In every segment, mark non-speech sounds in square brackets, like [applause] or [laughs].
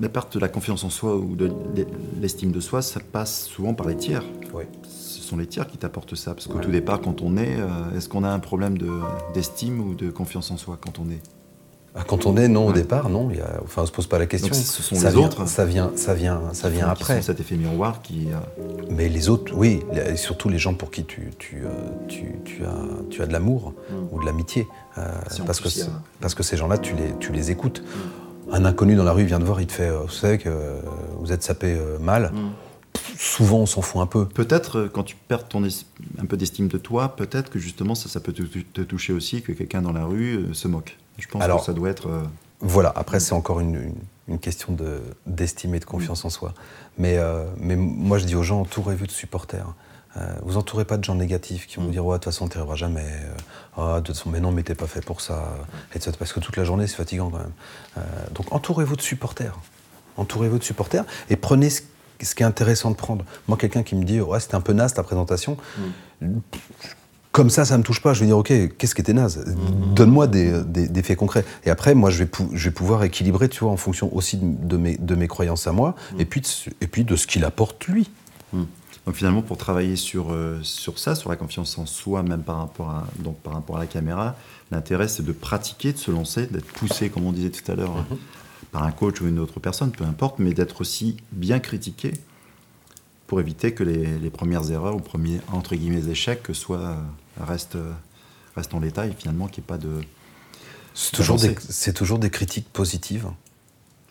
la perte de la confiance en soi ou de l'estime de soi, ça passe souvent par les tiers. Oui. Ce sont les tiers qui t'apportent ça. Parce qu'au tout départ, quand on est, euh, est-ce qu'on a un problème d'estime ou de confiance en soi quand on est? Ah, quand on est, non, au départ, non. Y a, enfin, on se pose pas la question. ce sont ça les vient, autres. Ça vient, ça vient, ça vient après. cet effet miroir qui. Euh, Mais les autres, oui, et surtout les gens pour qui tu, tu, euh, tu, tu as, tu as de l'amour Mm. ou de l'amitié, euh, parce, que, parce que ces gens-là, tu les, tu les écoutes. Un inconnu dans la rue vient te voir, il te fait, euh, vous savez que euh, vous êtes sapé euh, mal. Mm. Souvent, on s'en fout un peu. Peut-être, quand tu perds ton un peu d'estime de toi, peut-être que justement ça, ça peut te, te toucher aussi, que quelqu'un dans la rue euh, se moque. Je pense Alors- que ça doit être. euh, Voilà, après c'est encore une, une- une question de- d'estime et de confiance en soi. Mais, euh, mais moi je dis aux gens, entourez-vous de supporters. Euh, vous entourez pas de gens négatifs qui vont vous dire, ouais, de toute façon, tu arriveras jamais. Euh, Ah, de toute façon, mais non, mais t'es pas fait pour ça. etc. Parce que toute la journée, c'est fatigant quand même. Euh, donc entourez-vous de supporters. Entourez-vous de supporters et prenez ce, ce qui est intéressant de prendre. Moi, quelqu'un qui me dit, ouais, c'était un peu naze ta présentation. Comme ça, ça me touche pas. Je vais dire, ok, qu'est-ce qui était naze? Donne-moi des, des- des faits concrets. Et après, moi, je vais, pou- je vais pouvoir équilibrer, tu vois, en fonction aussi de, de mes, de mes croyances à moi, et, puis de, et puis de ce qu'il apporte lui. Donc finalement, pour travailler sur, euh, sur ça, sur la confiance en soi, même par rapport à, donc par rapport à la caméra, l'intérêt c'est de pratiquer, de se lancer, d'être poussé, comme on disait tout à l'heure, Mhm. par un coach ou une autre personne, peu importe, mais d'être aussi bien critiqué pour éviter que les, les premières erreurs ou premiers entre guillemets échecs soient, euh, restent, restent en l'état et finalement qu'il n'y ait pas de. C'est toujours, des, toujours des critiques positives.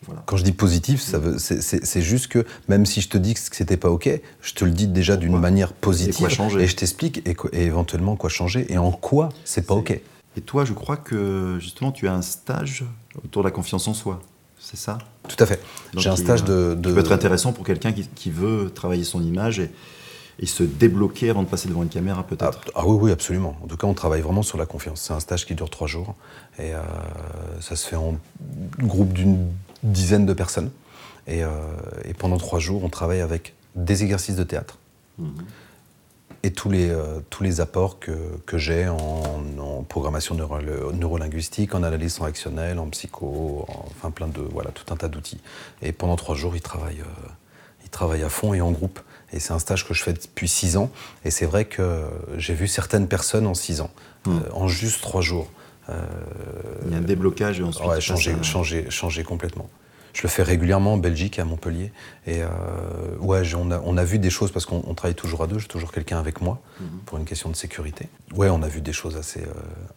Voilà. Quand je dis positif, ça veut, c'est, juste que même si je te dis que c'était pas ok, je te le dis déjà d'une manière positive Et quoi changer et je t'explique et, éventuellement quoi changer et en quoi c'est pas ok. Et toi, je crois que justement, tu as un stage autour de la confiance en soi. C'est ça? Tout à fait. J'ai un stage euh, de, qui de- peut être intéressant pour quelqu'un qui, qui veut travailler son image et, et se débloquer avant de passer devant une caméra, Ah, peut-être. ah oui, oui, absolument. En tout cas, on travaille vraiment sur la confiance. C'est un stage qui dure trois jours et euh, ça se fait en groupe d'une dizaine de personnes. Et, euh, et pendant trois jours, on travaille avec des exercices de théâtre et tous les, euh, tous les apports que, que j'ai en, en programmation neuro- neurolinguistique, en analyse transactionnelle, en psycho, en- enfin plein de voilà tout un tas d'outils. Et pendant trois jours, ils travaillent, euh, ils travaillent à fond et en groupe. Et c'est un stage que je fais depuis six ans. Et c'est vrai que j'ai vu certaines personnes en six ans, euh, en juste trois jours, Il y a un déblocage et ensuite. ouais, changer, à- changer, changer complètement. Je le fais régulièrement en Belgique à Montpellier. Et euh, ouais, on a, on a vu des choses parce qu'on on travaille toujours à deux. J'ai toujours quelqu'un avec moi Mhm. pour une question de sécurité. Ouais, on a vu des choses assez, euh,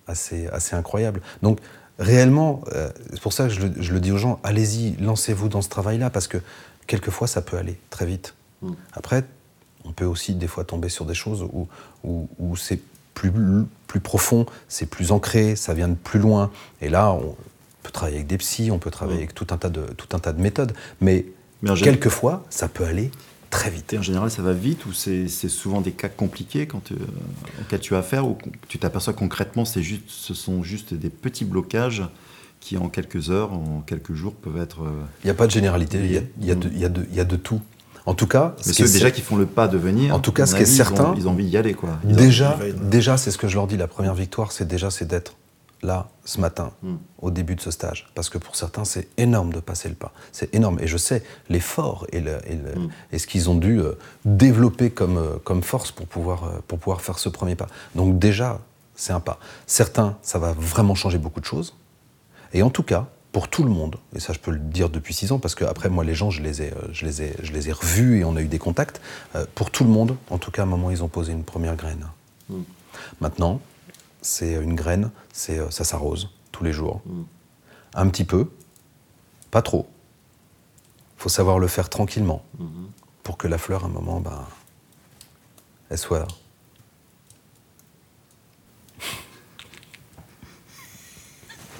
assez, assez incroyables. Donc réellement, euh, c'est pour ça que je le, je le dis aux gens allez-y, lancez-vous dans ce travail-là parce que quelquefois ça peut aller très vite. Mhm. Après, on peut aussi des fois tomber sur des choses où, où, où c'est plus, plus profond, c'est plus ancré, ça vient de plus loin. Et là, on peut travailler avec des psys, on peut travailler Mm. avec tout un, tas de, tout un tas de méthodes. Mais, Mais quelquefois, ça peut aller très vite. Et en général, ça va vite ou c'est souvent des cas compliqués quand, euh, auxquels tu as affaire ou tu t'aperçois concrètement juste, ce sont juste des petits blocages qui en quelques heures, en quelques jours peuvent être. euh, Il n'y a pas de généralité, il y a, y a il y a y a de tout. En tout cas, ce Mais ceux déjà qui font le pas de venir. En tout cas, ce qui est certain- Ils ont, envie d'y aller quoi. Ils déjà, déjà c'est ce que je leur dis, la première victoire, c'est déjà c'est d'être là, ce matin, Mm. au début de ce stage. Parce que pour certains, c'est énorme de passer le pas. C'est énorme. Et je sais l'effort et, le- et, le- Mm. et ce qu'ils ont dû euh, développer comme, euh, comme force pour pouvoir, euh, pour pouvoir faire ce premier pas. Donc déjà, c'est un pas. Certains, ça va vraiment changer beaucoup de choses. Et en tout cas, pour tout le monde, et ça je peux le dire depuis six ans, parce que après moi les gens je les ai, euh, je les ai, je les ai revus et on a eu des contacts, euh, pour tout le monde, en tout cas à un moment ils ont posé une première graine. Mm. Maintenant, c'est une graine, c'est euh, ça s'arrose tous les jours. Mm. Un petit peu, pas trop. faut savoir le faire tranquillement Mhm. pour que la fleur, à un moment, ben, elle soit [laughs]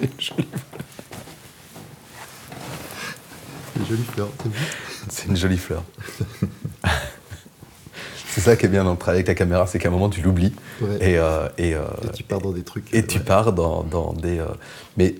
[laughs] là. C'est une jolie fleur. [laughs] c'est ça qui est bien dans le travail avec la caméra, c'est qu'à un moment tu l'oublies Ouais. et, euh, et, euh, Et tu pars dans des trucs. et euh, tu ouais. pars dans, dans des. euh, mais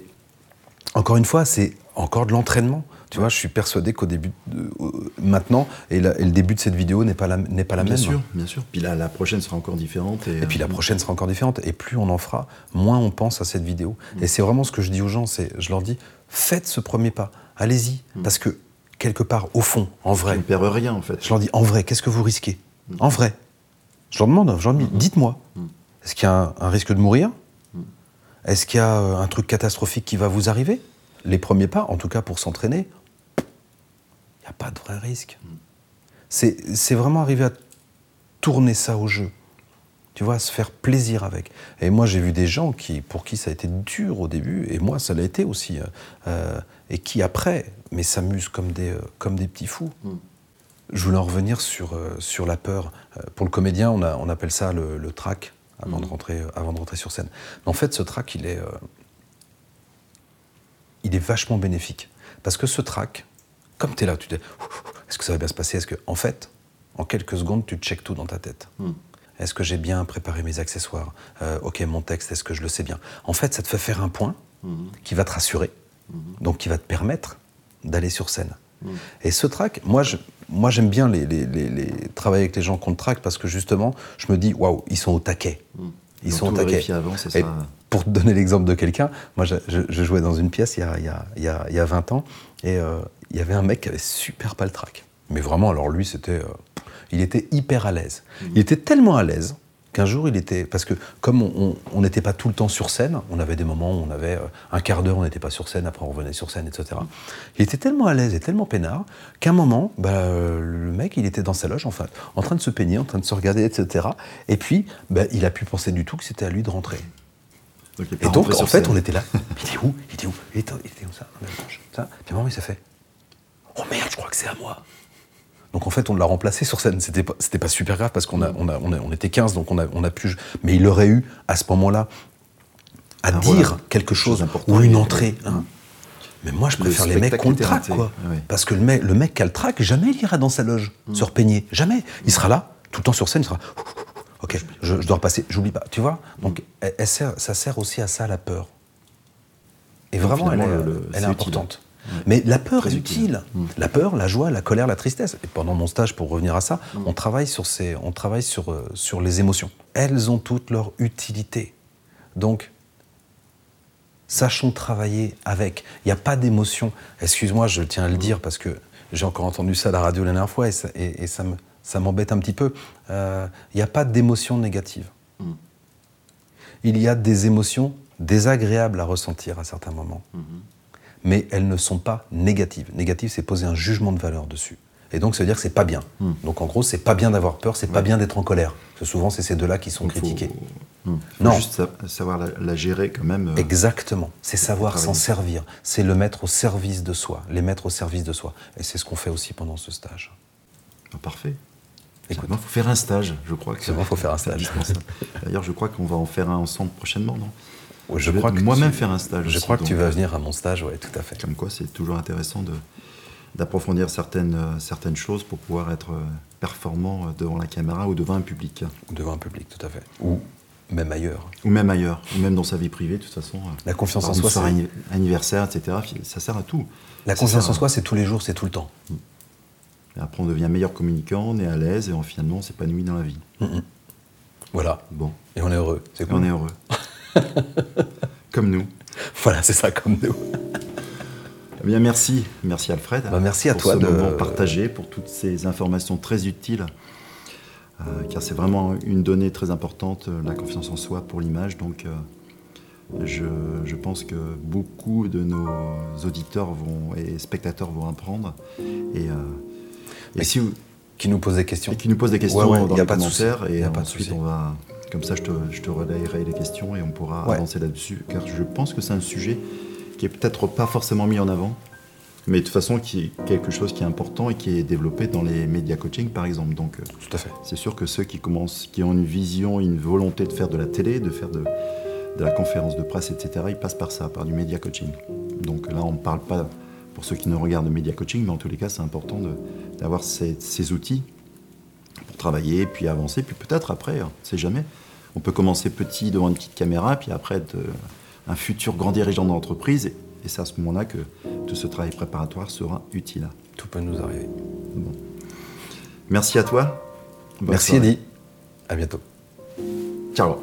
encore une fois, c'est encore de l'entraînement. Tu vois, je suis persuadé qu'au début, de- euh, maintenant, et, la- et le début de cette vidéo n'est pas la, n'est pas la bien même. sûr, bien sûr. Puis la prochaine sera encore différente. Et, Et puis la euh, prochaine sera encore différente. Et plus on en fera, moins on pense à cette vidéo. Mm. Et c'est vraiment ce que je dis aux gens. C'est, je leur dis, faites ce premier pas. Allez-y, Mm. parce que quelque part, au fond, en vrai. Tu ne perds rien, en fait. Je leur dis, en vrai, qu'est-ce que vous risquez En vrai. Je leur demande, je leur dis, dites-moi, est-ce qu'il y a un, risque de mourir Est-ce qu'il y a euh, un truc catastrophique qui va vous arriver Les premiers pas, en tout cas pour s'entraîner, il n'y a pas de vrai risque. C'est vraiment arriver à tourner ça au jeu. Tu vois, à se faire plaisir avec. Et moi, j'ai vu des gens qui, pour qui ça a été dur au début, et moi, ça l'a été aussi, euh, euh, et qui après, mais s'amusent comme des, euh, comme des petits fous. Je voulais en revenir sur, sur la peur. Pour le comédien, on, a, on appelle ça le, le trac avant, de rentrer, avant de rentrer sur scène. Mais en fait, ce trac, il est, il est vachement bénéfique. Parce que ce trac, comme tu es là, tu te dis est-ce que ça va bien se passer? Est-ce que, en fait, en quelques secondes, tu checkes tout dans ta tête. Hmm. Est-ce que j'ai bien préparé mes accessoires? Euh, Ok, mon texte, est-ce que je le sais bien? En fait, ça te fait faire un point hmm. qui va te rassurer, hmm. donc qui va te permettre d'aller sur scène. Et ce track, moi, moi j'aime bien les, travailler avec les gens contre track parce que justement, je me dis, waouh, ils sont au taquet. Ils sont au taquet. Avant, ça. Pour te donner l'exemple de quelqu'un, moi, je, jouais dans une pièce il y a, il y a, il y a 20 ans et euh, il y avait un mec qui avait super pas le track. Mais vraiment, alors lui, c'était. Euh, il était hyper à l'aise. Il était tellement à l'aise qu'un jour, il était. Parce que, comme on n'était pas tout le temps sur scène, on avait des moments où on avait euh, un quart d'heure, on n'était pas sur scène, après on revenait sur scène, etc. Il était tellement à l'aise et tellement peinard qu'à un moment, bah, le mec, il était dans sa loge, enfin, en train de se peigner, en train de se regarder, etc. Et puis, bah, il a pu penser du tout que c'était à lui de rentrer. et donc, en fait, on était là. Il était où? Il était où? Il était, où? Ça? Ça? Puis à un moment, il s'est fait Oh merde, je crois que c'est à moi. Donc en fait, on l'a remplacé sur scène. C'était pas, c'était pas super grave parce qu'on a, on, a, on, était 15, donc on a, on a pu. Mais il aurait eu, à ce moment-là, à ah, dire quelque chose, ou une entrée. Hein. Mais moi, je préfère les mecs qu'on traque, quoi. Parce que le mec, le mec qui a le track, jamais il ira dans sa loge, mm. se repeigner. Jamais. Il sera là, tout le temps sur scène, il sera. [laughs] Ok, je, dois repasser, j'oublie pas. Tu vois Donc, elle, sert, ça sert aussi à ça, la peur. Et vraiment, elle, est, importante. Mais la peur est utile. Mm. La peur, la joie, la colère, la tristesse. Et pendant mon stage, pour revenir à ça, mm. on travaille, sur, ces, on travaille sur, euh, sur les émotions. Elles ont toutes leur utilité. Donc, sachons travailler avec. Il n'y a pas d'émotion. Excuse-moi, je tiens à le dire parce que j'ai encore entendu ça à la radio la dernière fois et ça, et, ça m'embête un petit peu. Euh, il n'y a pas d'émotion négative. Mm. Il y a des émotions désagréables à ressentir à certains moments. Mm-hmm mais elles ne sont pas négatives. Négative, c'est poser un jugement de valeur dessus. Et donc, ça veut dire que c'est pas bien. Hmm. Donc, en gros, c'est pas bien d'avoir peur, c'est pas bien d'être en colère. Parce que souvent, c'est ces deux-là qui sont critiqués. Hmm. non. juste savoir la, gérer quand même. Euh, Exactement. C'est savoir s'en servir. C'est le mettre au service de soi. Les mettre au service de soi. Et c'est ce qu'on fait aussi pendant ce stage. Ah, parfait. Écoute, il faut faire un stage, je crois. C'est il faut faire un stage. D'ailleurs, je crois qu'on va en faire un ensemble prochainement, non? Je, crois que moi-même faire un stage. Je crois que tu vas venir à mon stage, oui, tout à fait. Comme quoi, c'est toujours intéressant de d'approfondir certaines, euh, certaines choses pour pouvoir être euh, performant euh, devant la caméra ou devant un public. Ou devant un public, tout à fait. Ou même ailleurs. Ou même ailleurs, ou même dans sa vie privée, de toute façon. La confiance en soi, c'est... anniversaire, etc., ça sert à tout. La confiance en soi, c'est tous les jours, c'est tout le temps. Mm. Et après, on devient meilleur communicant, on est à l'aise et on, finalement, on s'épanouit dans la vie. Mm, mm. Voilà. Bon. Et on est heureux. C'est On est heureux. [laughs] comme nous. Voilà, c'est ça, comme nous. Eh bien, merci. Merci Alfred. Bah, merci à pour toi ce de moment partagé, pour toutes ces informations très utiles. Euh, car c'est vraiment une donnée très importante, euh, la confiance en soi pour l'image. Donc, euh, je, pense que beaucoup de nos auditeurs vont, et spectateurs vont apprendre. Et, si qui nous posent des questions. Et qui nous posent des questions dans les commentaires. Et ensuite, on va comme ça, je te, je te relayerai les questions et on pourra avancer là-dessus. Car je pense que c'est un sujet qui est peut-être pas forcément mis en avant, mais de toute façon qui est quelque chose qui est important et qui est développé dans les médias coaching, par exemple. Donc, euh, tout à fait. C'est sûr que ceux qui commencent, qui ont une vision, une volonté de faire de la télé, de faire de, de la conférence de presse, etc., ils passent par ça, par du média coaching. Donc là, on ne parle pas pour ceux qui ne regardent le média coaching, mais en tous les cas, c'est important d'avoir ces, ces outils travailler, puis avancer, puis peut-être après, on ne sait jamais. On peut commencer petit devant une petite caméra, puis après être euh, un futur grand dirigeant d'entreprise. Et, c'est à ce moment-là que tout ce travail préparatoire sera utile. Tout peut nous arriver. Merci à toi. Merci Eddie. À bientôt. Ciao.